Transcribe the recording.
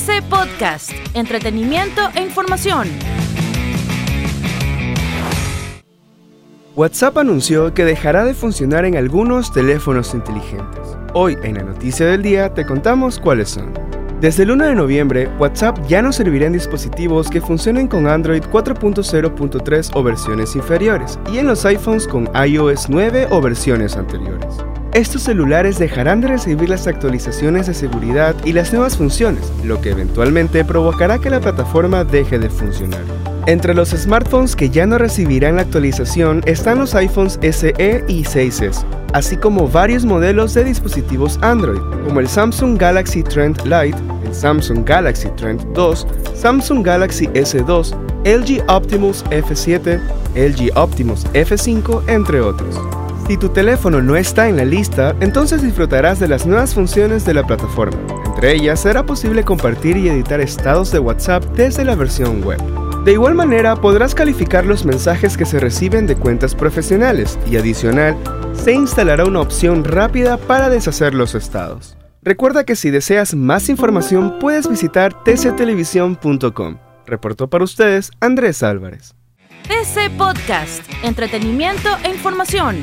TC Podcast, entretenimiento e información. WhatsApp anunció que dejará de funcionar en algunos teléfonos inteligentes. Hoy en la noticia del día te contamos cuáles son. Desde el 1 de noviembre, WhatsApp ya no servirá en dispositivos que funcionen con Android 4.0.3 o versiones inferiores, y en los iPhones con iOS 9 o versiones anteriores. Estos celulares dejarán de recibir las actualizaciones de seguridad y las nuevas funciones, lo que eventualmente provocará que la plataforma deje de funcionar. Entre los smartphones que ya no recibirán la actualización están los iPhones SE y 6S, así como varios modelos de dispositivos Android, como el Samsung Galaxy Trend Lite, el Samsung Galaxy Trend 2, Samsung Galaxy S2, LG Optimus F7, LG Optimus F5, entre otros. Si tu teléfono no está en la lista, entonces disfrutarás de las nuevas funciones de la plataforma. Entre ellas será posible compartir y editar estados de WhatsApp desde la versión web. De igual manera, podrás calificar los mensajes que se reciben de cuentas profesionales y adicional, se instalará una opción rápida para deshacer los estados. Recuerda que si deseas más información puedes visitar tctelevisión.com. Reportó para ustedes Andrés Álvarez. TC Podcast, entretenimiento e información,